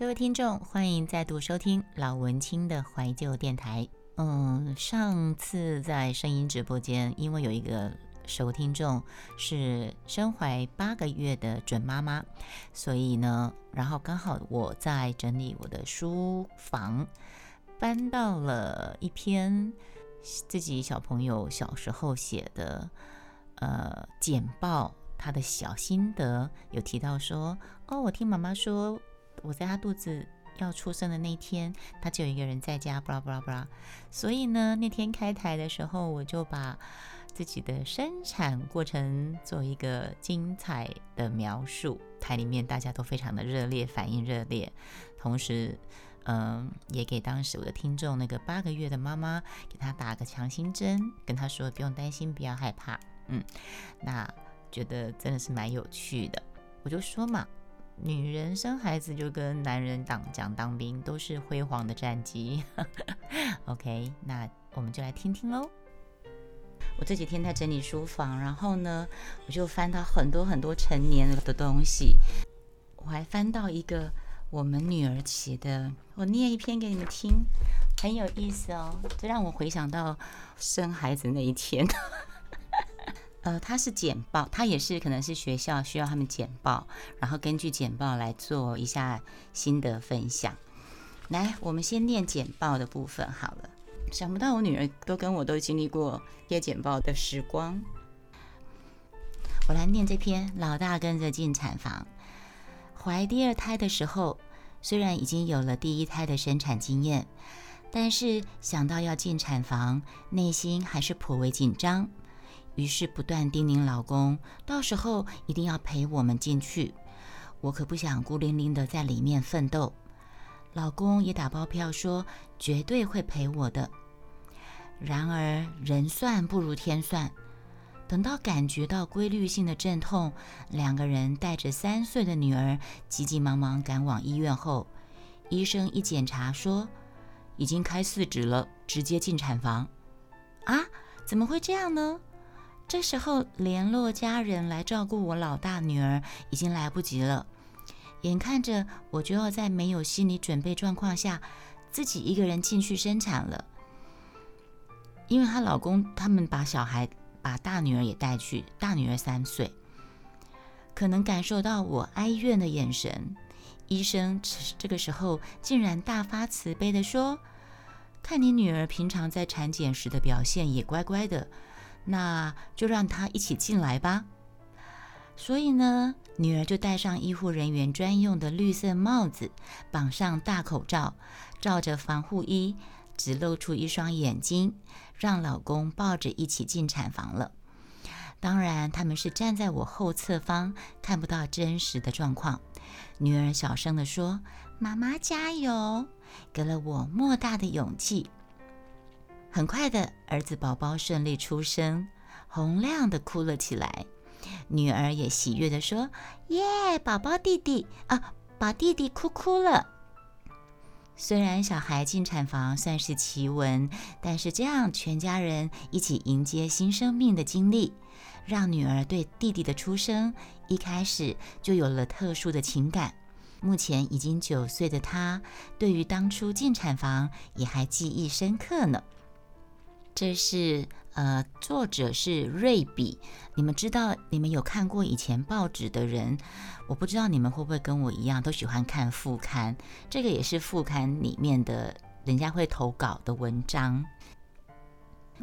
各位听众，欢迎再度收听老文青的怀旧电台。嗯，上次在声音直播间，因为有一个熟听众是身怀八个月的准妈妈，所以呢，然后刚好我在整理我的书房，搬到了一篇自己小朋友小时候写的呃简报，他的小心得有提到说，哦，我听妈妈说。我在他肚子要出生的那天，他就有一个人在家，布拉布拉布拉。所以呢，那天开台的时候，我就把自己的生产过程做一个精彩的描述。台里面大家都非常的热烈，反应热烈。同时，嗯，也给当时我的听众那个八个月的妈妈，给她打个强心针，跟她说不用担心，不要害怕。嗯，那觉得真的是蛮有趣的。我就说嘛。女人生孩子就跟男人当讲当兵都是辉煌的战绩。OK，那我们就来听听喽。我这几天在整理书房，然后呢，我就翻到很多很多成年了的东西。我还翻到一个我们女儿写的，我念一篇给你们听，很有意思哦。这让我回想到生孩子那一天。呃，它是简报，它也是可能是学校需要他们简报，然后根据简报来做一下心得分享。来，我们先念简报的部分好了。想不到我女儿都跟我都经历过贴简报的时光。我来念这篇：老大跟着进产房，怀第二胎的时候，虽然已经有了第一胎的生产经验，但是想到要进产房，内心还是颇为紧张。于是不断叮咛老公，到时候一定要陪我们进去。我可不想孤零零的在里面奋斗。老公也打包票说绝对会陪我的。然而人算不如天算，等到感觉到规律性的阵痛，两个人带着三岁的女儿急急忙忙赶往医院后，医生一检查说已经开四指了，直接进产房。啊，怎么会这样呢？这时候联络家人来照顾我老大女儿已经来不及了，眼看着我就要在没有心理准备状况下自己一个人进去生产了。因为她老公他们把小孩把大女儿也带去，大女儿三岁，可能感受到我哀怨的眼神，医生这个时候竟然大发慈悲的说：“看你女儿平常在产检时的表现也乖乖的。”那就让他一起进来吧。所以呢，女儿就戴上医护人员专用的绿色帽子，绑上大口罩，罩着防护衣，只露出一双眼睛，让老公抱着一起进产房了。当然，他们是站在我后侧方，看不到真实的状况。女儿小声地说：“妈妈加油！”给了我莫大的勇气。很快的，儿子宝宝顺利出生，洪亮的哭了起来。女儿也喜悦的说：“耶，宝宝弟弟啊，宝弟弟哭哭了。”虽然小孩进产房算是奇闻，但是这样全家人一起迎接新生命的经历，让女儿对弟弟的出生一开始就有了特殊的情感。目前已经九岁的她，对于当初进产房也还记忆深刻呢。这是呃，作者是瑞比。你们知道，你们有看过以前报纸的人，我不知道你们会不会跟我一样，都喜欢看副刊。这个也是副刊里面的人家会投稿的文章。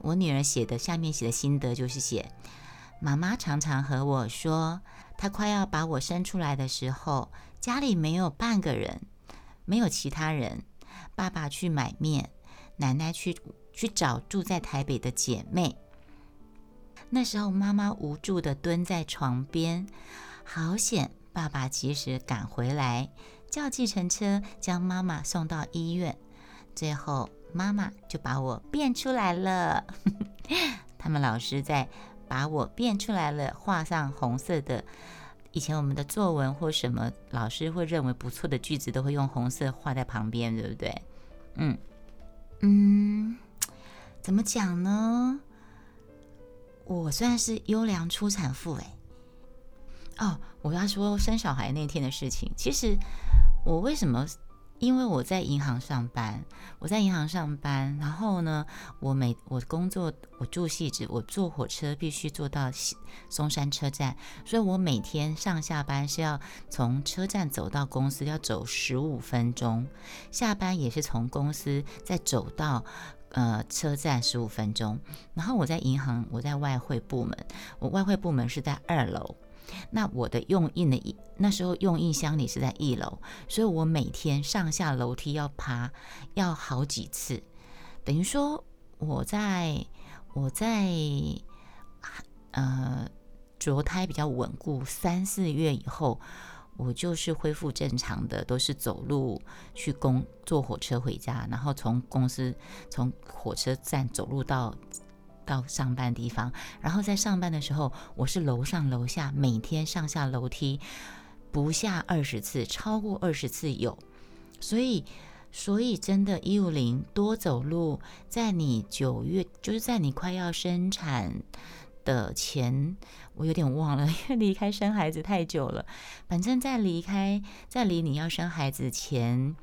我女儿写的下面写的心得就是写，妈妈常常和我说，她快要把我生出来的时候，家里没有半个人，没有其他人。爸爸去买面，奶奶去。去找住在台北的姐妹。那时候，妈妈无助地蹲在床边，好险！爸爸及时赶回来，叫计程车将妈妈送到医院。最后，妈妈就把我变出来了。他们老师在把我变出来了，画上红色的。以前我们的作文或什么老师会认为不错的句子，都会用红色画在旁边，对不对？嗯嗯。怎么讲呢？我算是优良出产妇哎。哦，我要说生小孩那天的事情。其实我为什么因为我在银行上班，我在银行上班，然后呢，我每我工作我住汐止，我坐火车必须坐到松山车站，所以我每天上下班是要从车站走到公司要走十五分钟，下班也是从公司再走到呃车站十五分钟。然后我在银行，我在外汇部门，我外汇部门是在二楼。那我的用印的那时候用印箱里是在一楼，所以我每天上下楼梯要爬，要好几次，等于说我在我在呃着胎比较稳固三四月以后，我就是恢复正常的，都是走路去公坐火车回家，然后从公司从火车站走路到。到上班地方，然后在上班的时候，我是楼上楼下，每天上下楼梯不下二十次，超过二十次有。所以，所以真的，一五零多走路，在你九月，就是在你快要生产的前，我有点忘了，因 为离开生孩子太久了。反正，在离开，在离你要生孩子前，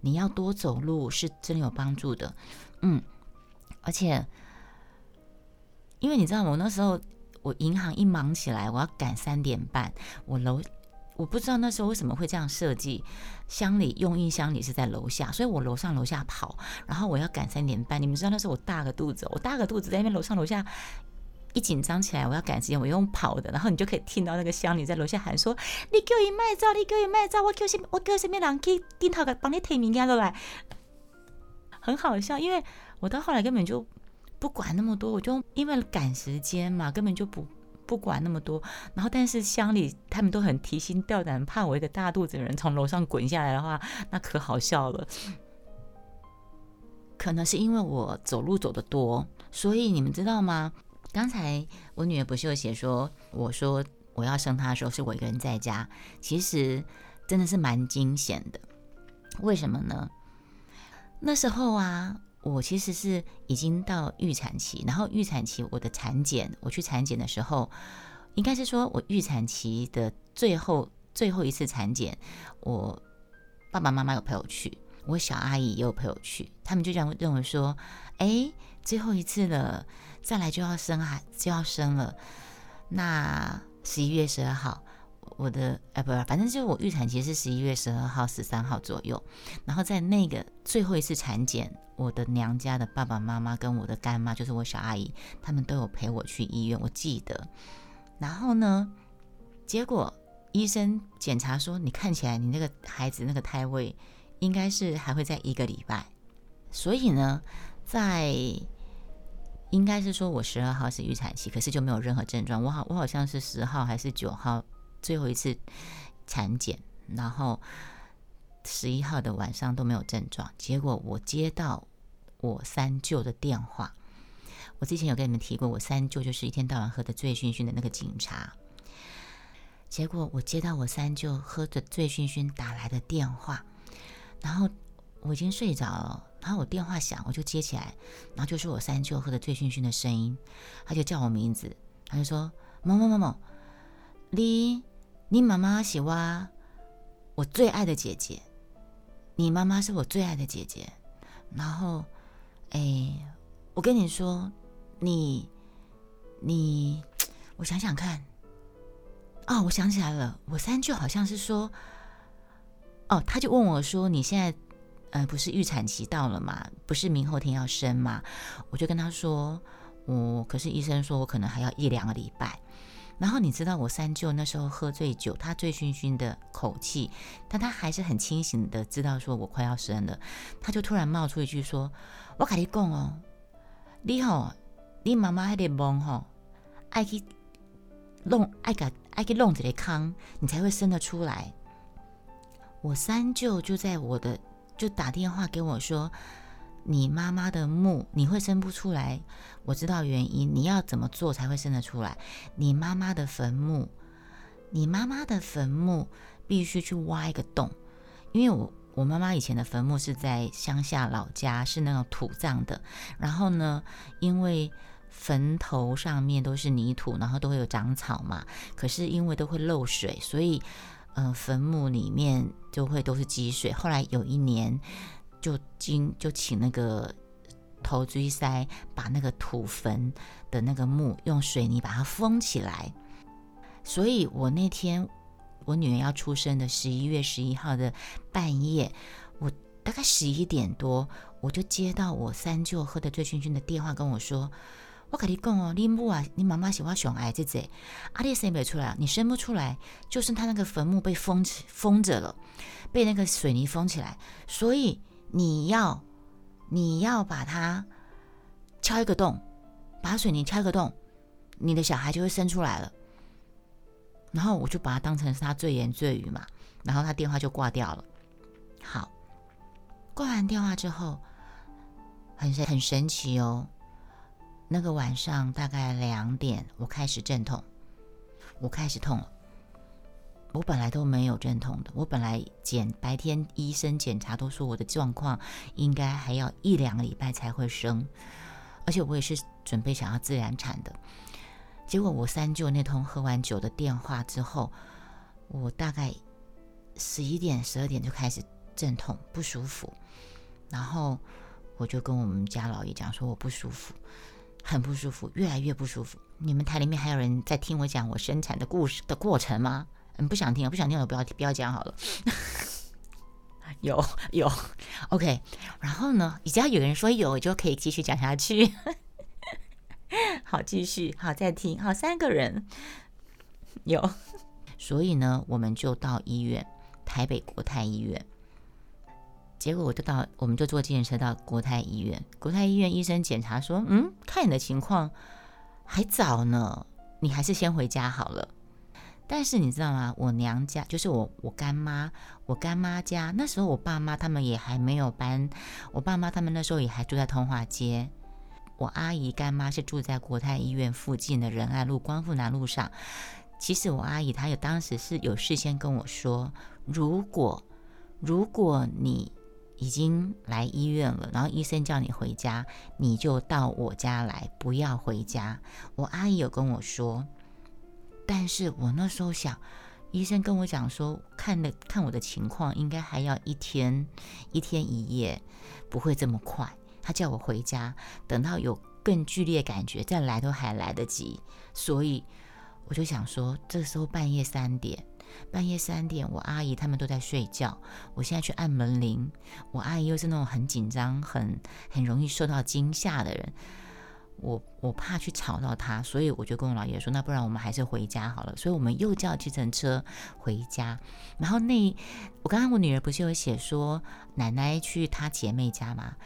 你要多走路，是真有帮助的。嗯，而且。因为你知道，我那时候我银行一忙起来，我要赶三点半。我楼我不知道那时候为什么会这样设计，箱里用印箱里是在楼下，所以我楼上楼下跑，然后我要赶三点半。你们知道那时候我大个肚子，我大个肚子在那边楼上楼下一紧张起来，我要赶时间，我用跑的，然后你就可以听到那个乡里在楼下喊说：“你给我一卖照，你给我一卖照，我叫什我叫什么人去顶头个帮你提物件落来。”很好笑，因为我到后来根本就。不管那么多，我就因为赶时间嘛，根本就不不管那么多。然后，但是乡里他们都很提心吊胆，怕我一个大肚子的人从楼上滚下来的话，那可好笑了。可能是因为我走路走得多，所以你们知道吗？刚才我女儿不是有写说，我说我要生她的时候是我一个人在家，其实真的是蛮惊险的。为什么呢？那时候啊。我其实是已经到预产期，然后预产期我的产检，我去产检的时候，应该是说我预产期的最后最后一次产检，我爸爸妈妈有陪我去，我小阿姨也有陪我去，他们就这样认为说，哎，最后一次了，再来就要生孩就要生了，那十一月十二号。我的哎，不，反正就是我预产期是十一月十二号、十三号左右。然后在那个最后一次产检，我的娘家的爸爸妈妈跟我的干妈，就是我小阿姨，他们都有陪我去医院，我记得。然后呢，结果医生检查说，你看起来你那个孩子那个胎位应该是还会在一个礼拜。所以呢，在应该是说我十二号是预产期，可是就没有任何症状。我好，我好像是十号还是九号。最后一次产检，然后十一号的晚上都没有症状。结果我接到我三舅的电话，我之前有跟你们提过，我三舅就是一天到晚喝的醉醺醺的那个警察。结果我接到我三舅喝的醉醺醺打来的电话，然后我已经睡着了，然后我电话响，我就接起来，然后就是我三舅喝的醉醺醺的声音，他就叫我名字，他就说某某某某，你。你妈妈是我我最爱的姐姐，你妈妈是我最爱的姐姐。然后，哎，我跟你说，你你，我想想看，哦，我想起来了，我三舅好像是说，哦，他就问我说，你现在呃不是预产期到了嘛，不是明后天要生嘛？我就跟他说，我可是医生说我可能还要一两个礼拜。然后你知道我三舅那时候喝醉酒，他醉醺醺的口气，但他还是很清醒的，知道说我快要生了，他就突然冒出一句说：“我跟你讲哦，你吼，你妈妈还得忙吼，爱去弄，爱给爱去弄这个坑，你才会生得出来。”我三舅就在我的就打电话给我说。你妈妈的墓你会生不出来，我知道原因。你要怎么做才会生得出来？你妈妈的坟墓，你妈妈的坟墓必须去挖一个洞，因为我我妈妈以前的坟墓是在乡下老家，是那种土葬的。然后呢，因为坟头上面都是泥土，然后都会有长草嘛，可是因为都会漏水，所以嗯，坟墓里面就会都是积水。后来有一年，就经就请那个头锥塞把那个土坟的那个墓用水泥把它封起来。所以我那天我女儿要出生的十一月十一号的半夜，我大概十一点多，我就接到我三舅喝得醉醺醺的电话跟我说。我跟你讲哦，你母啊，你妈妈喜欢熊孩子姐，阿丽生不出来，你生不出来，就是他那个坟墓被封封着了，被那个水泥封起来，所以你要你要把它敲一个洞，把水泥敲一个洞，你的小孩就会生出来了。然后我就把它当成是他醉言醉语嘛，然后他电话就挂掉了。好，挂完电话之后，很很神奇哦。那个晚上大概两点，我开始阵痛，我开始痛了。我本来都没有阵痛的，我本来检白天医生检查都说我的状况应该还要一两个礼拜才会生，而且我也是准备想要自然产的。结果我三舅那通喝完酒的电话之后，我大概十一点十二点就开始阵痛不舒服，然后我就跟我们家老爷讲说我不舒服。很不舒服，越来越不舒服。你们台里面还有人在听我讲我生产的故事的过程吗？嗯，不想听，不想听，我不要不要讲好了。有有，OK。然后呢，只要有人说有，就可以继续讲下去。好，继续，好，再听，好，三个人有。所以呢，我们就到医院，台北国泰医院。结果我就到，我们就坐自行车到国泰医院。国泰医院医生检查说：“嗯，看你的情况还早呢，你还是先回家好了。”但是你知道吗？我娘家就是我我干妈，我干妈家那时候我爸妈他们也还没有搬，我爸妈他们那时候也还住在通化街。我阿姨干妈是住在国泰医院附近的仁爱路光复南路上。其实我阿姨她有当时是有事先跟我说，如果如果你已经来医院了，然后医生叫你回家，你就到我家来，不要回家。我阿姨有跟我说，但是我那时候想，医生跟我讲说，看的看我的情况，应该还要一天一天一夜，不会这么快。他叫我回家，等到有更剧烈感觉再来都还来得及。所以我就想说，这时候半夜三点。半夜三点，我阿姨他们都在睡觉。我现在去按门铃，我阿姨又是那种很紧张、很很容易受到惊吓的人，我我怕去吵到她，所以我就跟我老爷说：“那不然我们还是回家好了。”所以我们又叫计程车回家。然后那我刚刚我女儿不是有写说奶奶去她姐妹家吗？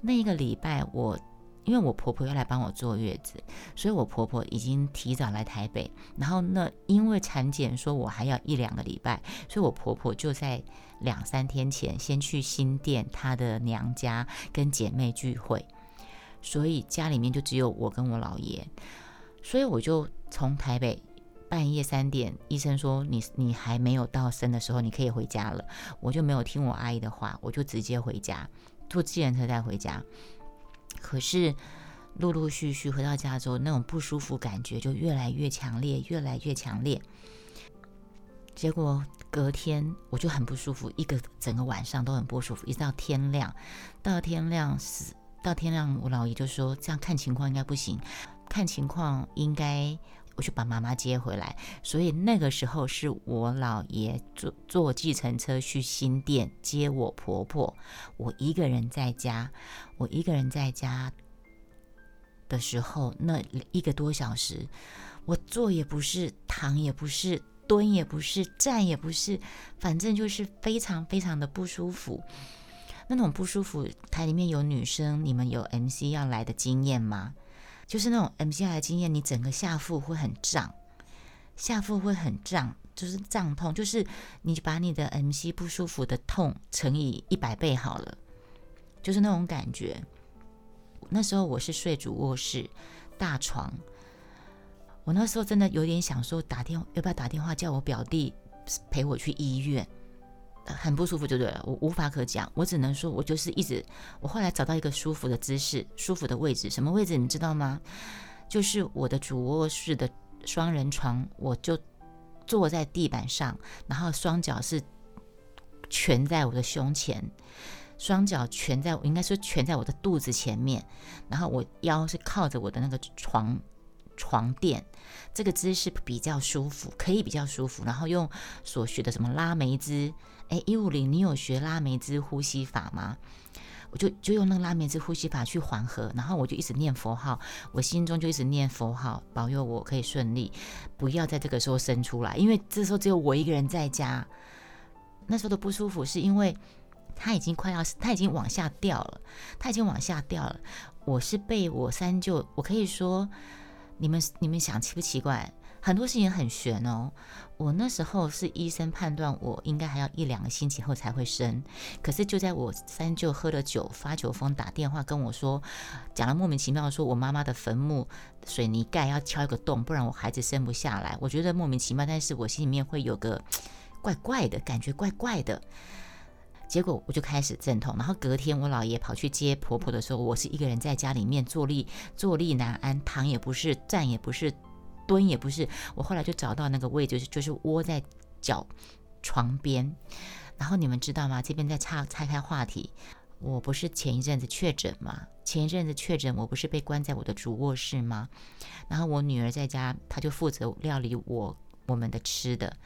那一个礼拜我。因为我婆婆要来帮我坐月子，所以我婆婆已经提早来台北。然后那因为产检说我还要一两个礼拜，所以我婆婆就在两三天前先去新店她的娘家跟姐妹聚会，所以家里面就只有我跟我姥爷。所以我就从台北半夜三点，医生说你你还没有到生的时候，你可以回家了。我就没有听我阿姨的话，我就直接回家，坐自行车再回家。可是，陆陆续续回到家之后，那种不舒服感觉就越来越强烈，越来越强烈。结果隔天我就很不舒服，一个整个晚上都很不舒服，一直到天亮。到天亮是到天亮，我姥爷就说这样看情况应该不行，看情况应该我去把妈妈接回来。所以那个时候是我姥爷坐坐计程车去新店接我婆婆，我一个人在家。我一个人在家的时候，那一个多小时，我坐也不是，躺也不是，蹲也不是，站也不是，反正就是非常非常的不舒服。那种不舒服，台里面有女生，你们有 MC 要来的经验吗？就是那种 MC 要来经验，你整个下腹会很胀，下腹会很胀，就是胀痛，就是你把你的 MC 不舒服的痛乘以一百倍好了。就是那种感觉。那时候我是睡主卧室大床，我那时候真的有点想说打电话要不要打电话叫我表弟陪我去医院，很不舒服，就对了，我无法可讲，我只能说我就是一直，我后来找到一个舒服的姿势，舒服的位置，什么位置你知道吗？就是我的主卧室的双人床，我就坐在地板上，然后双脚是蜷在我的胸前，双脚蜷在，应该说蜷在我的肚子前面，然后我腰是靠着我的那个床床垫，这个姿势比较舒服，可以比较舒服。然后用所学的什么拉梅兹，哎，一五零，你有学拉梅兹呼吸法吗？我就就用那个拉梅兹呼吸法去缓和，然后我就一直念佛号，我心中就一直念佛号，保佑我可以顺利，不要在这个时候生出来，因为这时候只有我一个人在家。那时候的不舒服是因为他已经快要，他已经往下掉了，他已经往下掉了。我是被我三舅，我可以说，你们你们想奇不奇怪？很多事情很悬哦。我那时候是医生判断我应该还要一两个星期后才会生，可是就在我三舅喝了酒发酒疯打电话跟我说，讲了莫名其妙说我妈妈的坟墓水泥盖要敲一个洞，不然我孩子生不下来。我觉得莫名其妙，但是我心里面会有个怪怪的感觉，怪怪的。结果我就开始阵痛，然后隔天我姥爷跑去接婆婆的时候，我是一个人在家里面坐立坐立难安，躺也不是，站也不是。蹲也不是，我后来就找到那个位置，就是窝在脚床边。然后你们知道吗？这边在岔拆开话题，我不是前一阵子确诊吗？前一阵子确诊，我不是被关在我的主卧室吗？然后我女儿在家，她就负责料理我我们的吃的。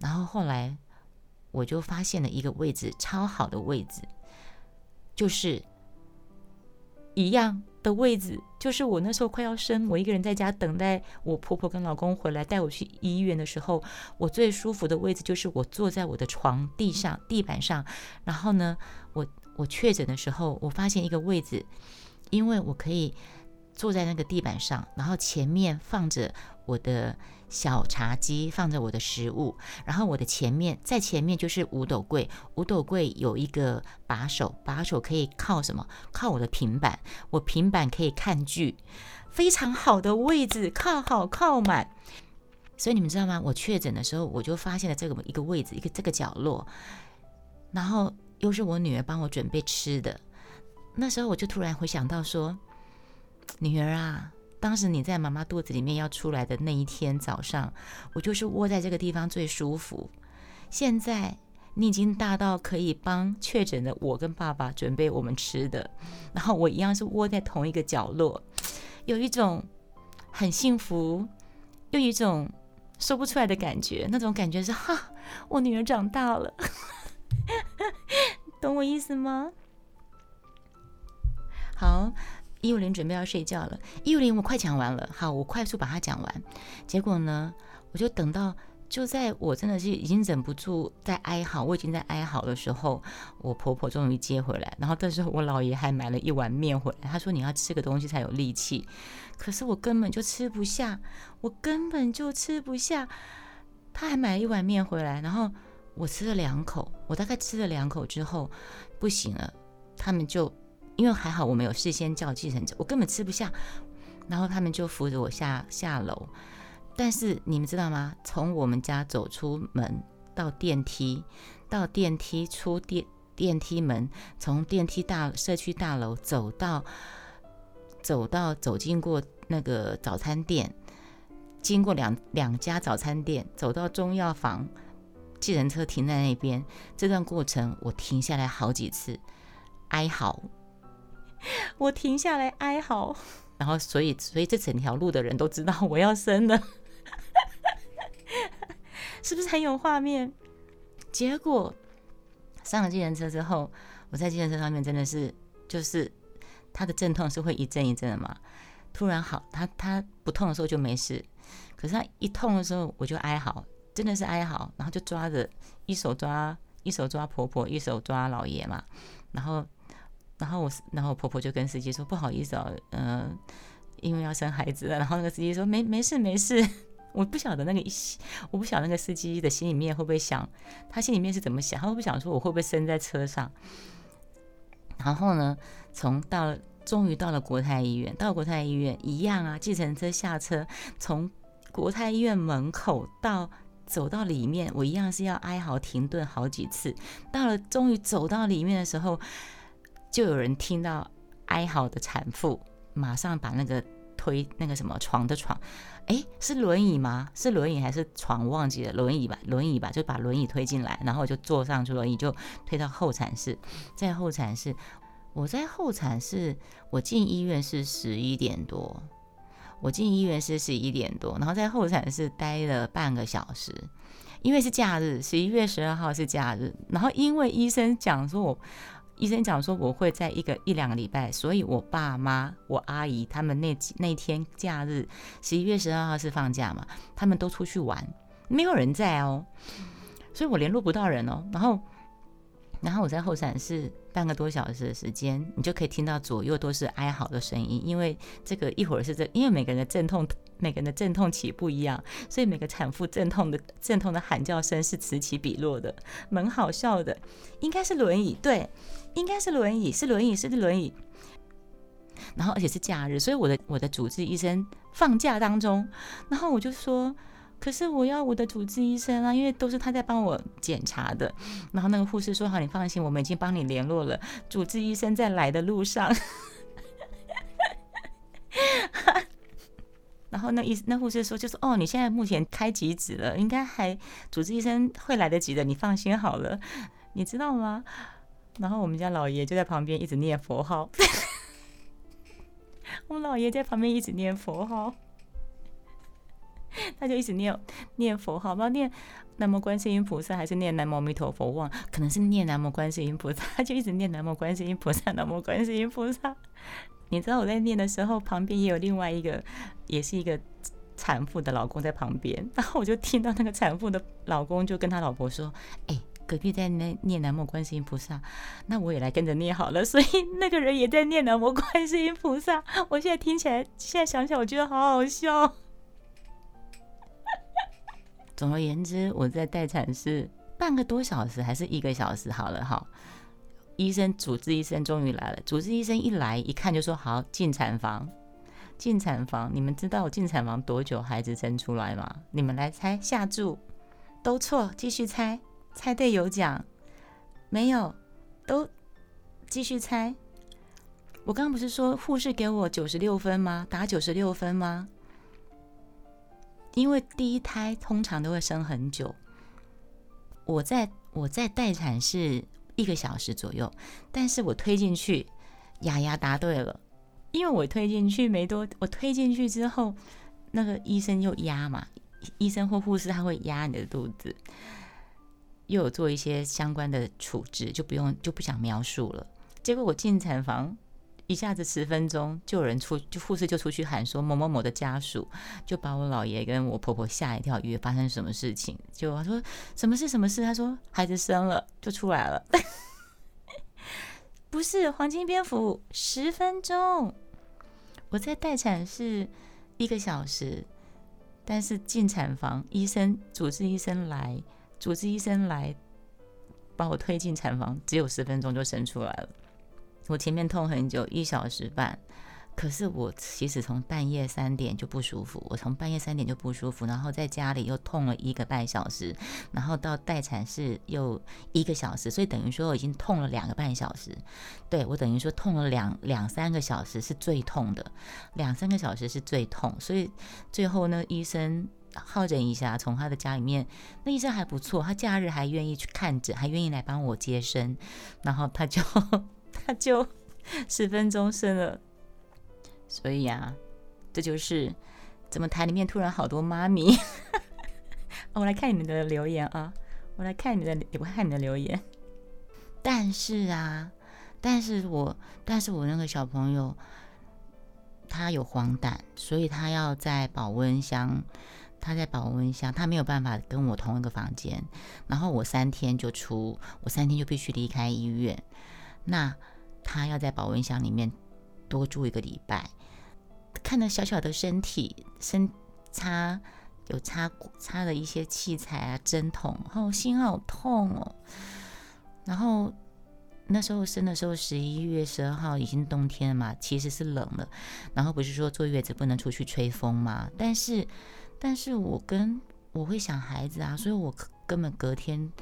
然后后来我就发现了一个位置，超好的位置，就是一样。的位置就是我那时候快要生，我一个人在家等待我婆婆跟老公回来带我去医院的时候，我最舒服的位置就是我坐在我的床地上地板上。然后呢，我我确诊的时候，我发现一个位置，因为我可以坐在那个地板上，然后前面放着我的。小茶几放着我的食物，然后我的前面在前面就是五斗柜，五斗柜有一个把手，把手可以靠什么？靠我的平板，我平板可以看剧，非常好的位置，靠好靠满。所以你们知道吗？我确诊的时候，我就发现了这个一个位置，一个这个角落，然后又是我女儿帮我准备吃的，那时候我就突然回想到说，女儿啊。当时你在妈妈肚子里面要出来的那一天早上，我就是窝在这个地方最舒服。现在你已经大到可以帮确诊的我跟爸爸准备我们吃的，然后我一样是窝在同一个角落，有一种很幸福，又一种说不出来的感觉。那种感觉是哈，我女儿长大了，懂我意思吗？好。一五零准备要睡觉了，一五零我快讲完了，好，我快速把它讲完。结果呢，我就等到就在我真的是已经忍不住在哀嚎，我已经在哀嚎的时候，我婆婆终于接回来。然后这时候我姥爷还买了一碗面回来，他说你要吃个东西才有力气。可是我根本就吃不下，我根本就吃不下。他还买了一碗面回来，然后我吃了两口，我大概吃了两口之后不行了，他们就。因为还好我没有事先叫计程车，我根本吃不下。然后他们就扶着我下下楼。但是你们知道吗？从我们家走出门到电梯，到电梯出电电梯门，从电梯大社区大楼走到走到走进过那个早餐店，经过两两家早餐店，走到中药房，计程车停在那边。这段过程我停下来好几次，哀嚎。我停下来哀嚎，然后所以所以这整条路的人都知道我要生了，是不是很有画面？结果上了计程车之后，我在计程车上面真的是就是他的阵痛是会一阵一阵的嘛，突然好，他他不痛的时候就没事，可是他一痛的时候我就哀嚎，真的是哀嚎，然后就抓着一手抓一手抓婆婆，一手抓老爷嘛，然后。然后我，然后我婆婆就跟司机说：“不好意思哦，嗯，因为要生孩子了。”然后那个司机说：“没没事没事。” 我不晓得那个，我不晓得那个司机的心里面会不会想，他心里面是怎么想？他会不会想说我会不会生在车上？然后呢，从到终于到了国泰医院，到国泰医院一样啊，计程车下车，从国泰医院门口到走到里面，我一样是要哀嚎停顿好几次。到了终于走到里面的时候。就有人听到哀嚎的产妇，马上把那个推那个什么床的床，哎，是轮椅吗？是轮椅还是床？忘记了，轮椅吧，轮椅吧，就把轮椅推进来，然后就坐上去轮椅，就推到候产室。在候产室，我在候产室，我进医院是十一点多，我进医院是十一点多，然后在候产室待了半个小时，因为是假日，十一月十二号是假日，然后因为医生讲说我。医生讲说我会在一个一两个礼拜，所以我爸妈、我阿姨他们那几那天假日，十一月十二号是放假嘛，他们都出去玩，没有人在哦，所以我联络不到人哦。然后，然后我在后产室半个多小时的时间，你就可以听到左右都是哀嚎的声音，因为这个一会儿是这，因为每个人的阵痛。每个人的阵痛起不一样，所以每个产妇阵痛的阵痛的喊叫声是此起彼落的，蛮好笑的。应该是轮椅，对，应该是轮椅，是轮椅，是轮椅。然后而且是假日，所以我的我的主治医生放假当中，然后我就说，可是我要我的主治医生啊，因为都是他在帮我检查的。然后那个护士说，好，你放心，我们已经帮你联络了，主治医生在来的路上。然后那医那护士说，就是哦，你现在目前开几指了，应该还主治医生会来得及的，你放心好了，你知道吗？然后我们家老爷就在旁边一直念佛号，我老爷在旁边一直念佛号，他就一直念念佛号，不知道念南无观世音菩萨还是念南无阿弥陀佛，忘可能是念南无观世音菩萨，他就一直念南无观世音菩萨，南无观世音菩萨。你知道我在念的时候，旁边也有另外一个，也是一个产妇的老公在旁边，然后我就听到那个产妇的老公就跟他老婆说：“哎，隔壁在念念南无观世音菩萨，那我也来跟着念好了。”所以那个人也在念南无观世音菩萨。我现在听起来，现在想起来，我觉得好好笑。总而言之，我在待产室半个多小时还是一个小时，好了哈。医生，主治医生终于来了。主治医生一来，一看就说：“好，进产房，进产房。”你们知道我进产房多久孩子生出来吗？你们来猜，下注，都错，继续猜，猜对有奖，没有，都继续猜。我刚刚不是说护士给我九十六分吗？打九十六分吗？因为第一胎通常都会生很久。我在我在待产室。一个小时左右，但是我推进去，雅雅答对了，因为我推进去没多，我推进去之后，那个医生又压嘛，医生或护士他会压你的肚子，又有做一些相关的处置，就不用就不想描述了。结果我进产房。一下子十分钟就有人出，就护士就出去喊说某某某的家属，就把我姥爷跟我婆婆吓一跳，以为发生什么事情。就他说什么事什么事？他说孩子生了就出来了，不是黄金蝙蝠十分钟，我在待产室一个小时，但是进产房医生主治医生来，主治医生来把我推进产房，只有十分钟就生出来了。我前面痛很久，一小时半，可是我其实从半夜三点就不舒服，我从半夜三点就不舒服，然后在家里又痛了一个半小时，然后到待产室又一个小时，所以等于说我已经痛了两个半小时。对我等于说痛了两两三个小时是最痛的，两三个小时是最痛，所以最后呢，医生好诊一下，从他的家里面，那医生还不错，他假日还愿意去看诊，还愿意来帮我接生，然后他就。他就十分钟生了，所以呀，这就是怎么台里面突然好多妈咪。我来看你们的留言啊，我来看你的，我看你的留言。但是啊，但是我，但是我那个小朋友他有黄疸，所以他要在保温箱，他在保温箱，他没有办法跟我同一个房间。然后我三天就出，我三天就必须离开医院。那他要在保温箱里面多住一个礼拜，看着小小的身体，身插有插插了一些器材啊，针筒，哦，心好痛哦。然后那时候生的时候，十一月十二号已经冬天了嘛，其实是冷了。然后不是说坐月子不能出去吹风嘛？但是，但是我跟我会想孩子啊，所以我根本隔天。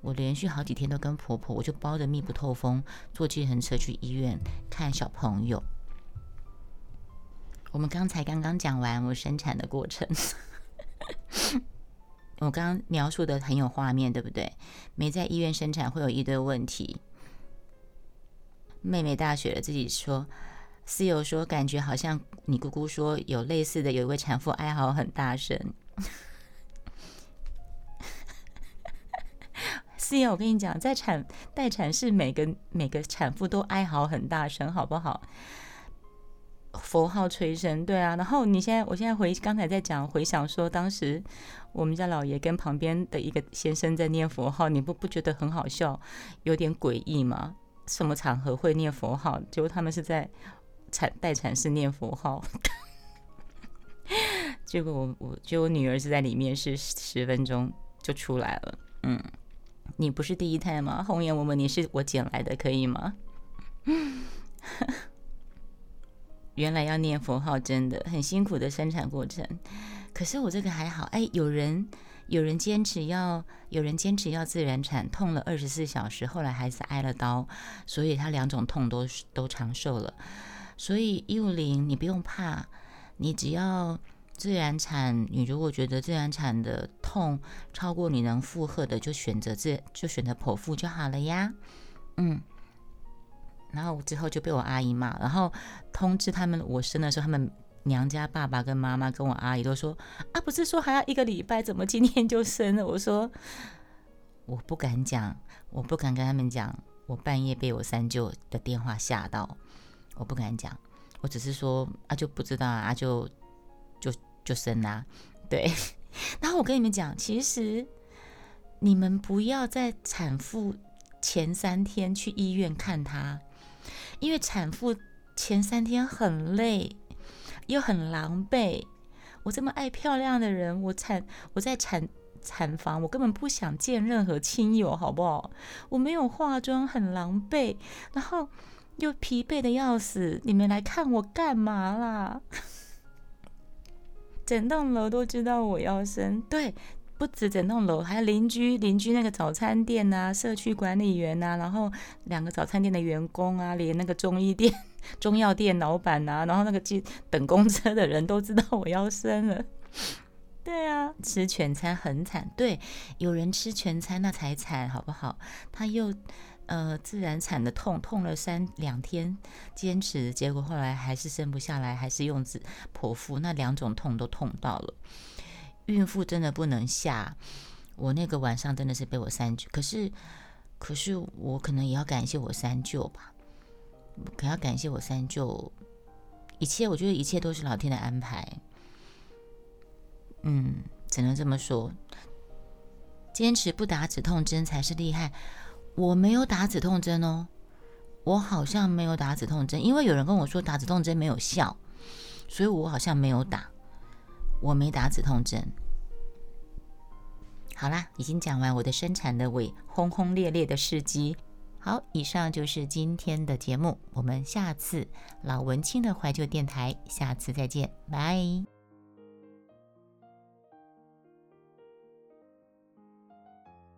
我连续好几天都跟婆婆，我就包着密不透风坐计程车去医院看小朋友。我们刚才刚刚讲完我生产的过程，我刚刚描述的很有画面，对不对？没在医院生产会有一堆问题。妹妹大学了，自己说，室友说，感觉好像你姑姑说有类似的，有一位产妇哀嚎很大声。室友，我跟你讲，在产待产室，每个每个产妇都哀嚎很大声，好不好？佛号催声，对啊。然后你现在，我现在回刚才在讲，回想说，当时我们家老爷跟旁边的一个先生在念佛号，你不不觉得很好笑，有点诡异吗？什么场合会念佛号？结果他们是在产待产室念佛号。结果我我就我女儿是在里面是十分钟就出来了。嗯，你不是第一胎吗？红颜，我问你是我捡来的，可以吗？原来要念佛号，真的很辛苦的生产过程。可是我这个还好，哎，有人有人坚持要，有人坚持要自然产，痛了二十四小时，后来还是挨了刀，所以他两种痛都都长寿了。所以一五零，你不用怕，你只要自然产，你如果觉得自然产的痛超过你能负荷的，就选择自就选择剖腹就好了呀。嗯。然后之后就被我阿姨骂，然后通知他们我生的时候，他们娘家爸爸跟妈妈跟我阿姨都说啊，不是说还要一个礼拜，怎么今天就生了？我说我不敢讲，我不敢跟他们讲，我半夜被我三舅的电话吓到，我不敢讲，我只是说啊就不知道啊就就就生啦，对。然后我跟你们讲，其实你们不要在产妇前三天去医院看她。因为产妇前三天很累，又很狼狈。我这么爱漂亮的人，我产我在产产房，我根本不想见任何亲友，好不好？我没有化妆，很狼狈，然后又疲惫的要死。你们来看我干嘛啦？整栋楼都知道我要生，对。不止整栋楼，还有邻居邻居那个早餐店呐，社区管理员呐，然后两个早餐店的员工啊，连那个中医店、中药店老板呐，然后那个进等公车的人都知道我要生了。对啊，吃全餐很惨。对，有人吃全餐那才惨，好不好？他又呃自然产的痛，痛了三两天，坚持，结果后来还是生不下来，还是用子剖腹，那两种痛都痛到了。孕妇真的不能下，我那个晚上真的是被我三舅，可是，可是我可能也要感谢我三舅吧，可要感谢我三舅，一切我觉得一切都是老天的安排，嗯，只能这么说，坚持不打止痛针才是厉害，我没有打止痛针哦，我好像没有打止痛针，因为有人跟我说打止痛针没有效，所以我好像没有打。我没打止痛针。好啦，已经讲完我的生产的伟轰轰烈烈的事迹。好，以上就是今天的节目，我们下次老文青的怀旧电台，下次再见，拜。